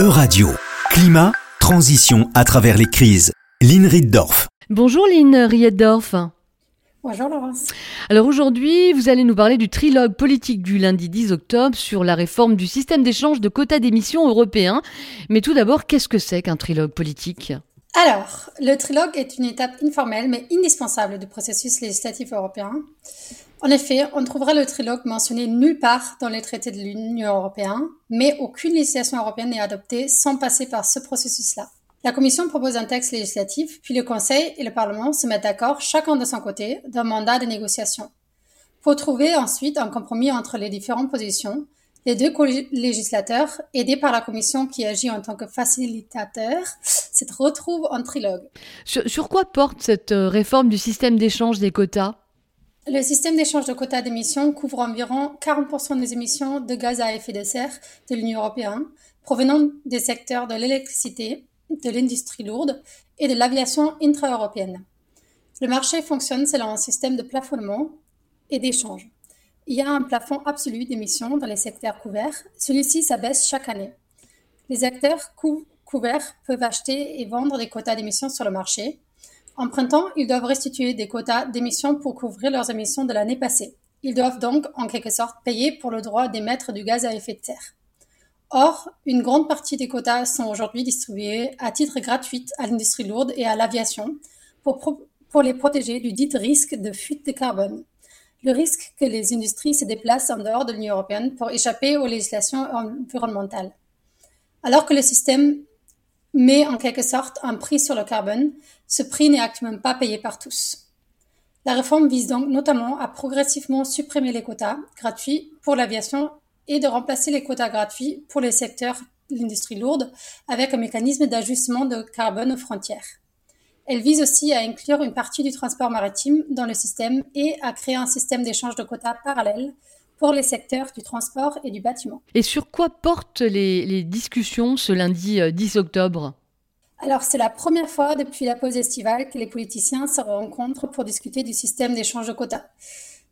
E-Radio, climat, transition à travers les crises. Lynn Rieddorf. Bonjour Lynn Rieddorf. Bonjour Laurence. Alors aujourd'hui, vous allez nous parler du trilogue politique du lundi 10 octobre sur la réforme du système d'échange de quotas d'émissions européens. Mais tout d'abord, qu'est-ce que c'est qu'un trilogue politique? Alors, le trilogue est une étape informelle mais indispensable du processus législatif européen. En effet, on trouvera le trilogue mentionné nulle part dans les traités de l'Union européenne, mais aucune législation européenne n'est adoptée sans passer par ce processus-là. La Commission propose un texte législatif, puis le Conseil et le Parlement se mettent d'accord, chacun de son côté, d'un mandat de négociation. Pour trouver ensuite un compromis entre les différentes positions, les deux législateurs, aidés par la Commission qui agit en tant que facilitateur, se retrouvent en trilogue. Sur, quoi porte cette euh, réforme du système d'échange des quotas? Le système d'échange de quotas d'émissions couvre environ 40% des émissions de gaz à effet de serre de l'Union européenne, provenant des secteurs de l'électricité, de l'industrie lourde et de l'aviation intra-européenne. Le marché fonctionne selon un système de plafonnement et d'échange il y a un plafond absolu d'émissions dans les secteurs couverts. Celui-ci s'abaisse chaque année. Les acteurs couverts peuvent acheter et vendre des quotas d'émissions sur le marché. En printemps, ils doivent restituer des quotas d'émissions pour couvrir leurs émissions de l'année passée. Ils doivent donc, en quelque sorte, payer pour le droit d'émettre du gaz à effet de serre. Or, une grande partie des quotas sont aujourd'hui distribués à titre gratuit à l'industrie lourde et à l'aviation pour, les protéger du dit risque de fuite de carbone le risque que les industries se déplacent en dehors de l'Union européenne pour échapper aux législations environnementales. Alors que le système met en quelque sorte un prix sur le carbone, ce prix n'est actuellement pas payé par tous. La réforme vise donc notamment à progressivement supprimer les quotas gratuits pour l'aviation et de remplacer les quotas gratuits pour les secteurs de l'industrie lourde avec un mécanisme d'ajustement de carbone aux frontières. Elle vise aussi à inclure une partie du transport maritime dans le système et à créer un système d'échange de quotas parallèle pour les secteurs du transport et du bâtiment. Et sur quoi portent les, discussions ce lundi 10 euh, octobre? Alors, c'est la première fois depuis la pause estivale que les politiciens se rencontrent pour discuter du système d'échange de quotas.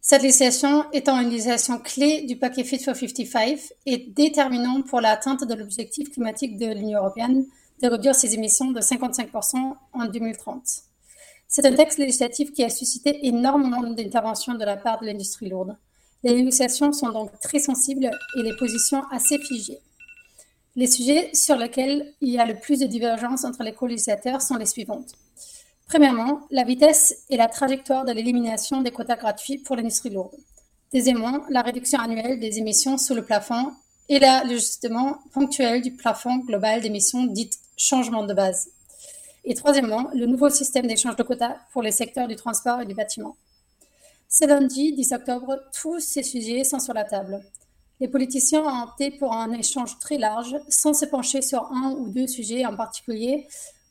Cette législation étant une législation clé du paquet Fit for 55 et déterminant pour l'atteinte de l'objectif climatique de l'Union européenne de réduire ses émissions de 55% en 2030. C'est un texte législatif qui a suscité énormément d'interventions de la part de l'industrie lourde. Les négociations sont donc très sensibles et les positions assez figées. Les sujets sur lesquels il y a le plus de divergences entre les co-législateurs sont les suivantes. Premièrement, la vitesse et la trajectoire de l'élimination des quotas gratuits pour l'industrie lourde. Deuxièmement, la réduction annuelle des émissions sous le plafond et l'ajustement ponctuel du plafond global d'émissions dites changement de base. Et troisièmement, le nouveau système d'échange de quotas pour les secteurs du transport et du bâtiment. Ce lundi 10 octobre, tous ces sujets sont sur la table. Les politiciens ont opté pour un échange très large, sans se pencher sur un ou deux sujets en particulier,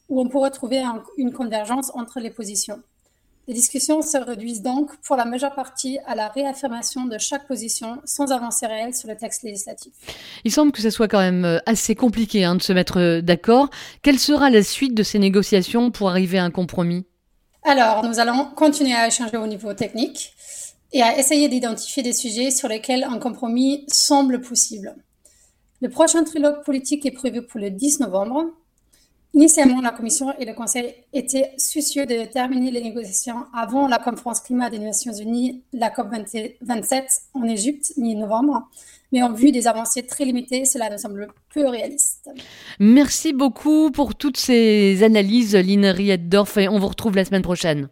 où on pourrait trouver une convergence entre les positions. Les discussions se réduisent donc pour la majeure partie à la réaffirmation de chaque position sans avancée réelle sur le texte législatif. Il semble que ce soit quand même euh, assez compliqué hein, de se mettre euh, d'accord. Quelle sera la suite de ces négociations pour arriver à un compromis? Alors, nous allons continuer à échanger au niveau technique et à essayer d'identifier des sujets sur lesquels un compromis semble possible. Le prochain trilogue politique est prévu pour le 10 novembre Initialement, la Commission et le Conseil étaient soucieux de terminer les négociations avant la conférence climat des Nations Unies, la COP27 en Égypte, mi-novembre. Mais en vue des avancées très limitées, cela nous semble peu réaliste. Merci beaucoup pour toutes ces analyses, Lynn Rietdorf, et on vous retrouve la semaine prochaine.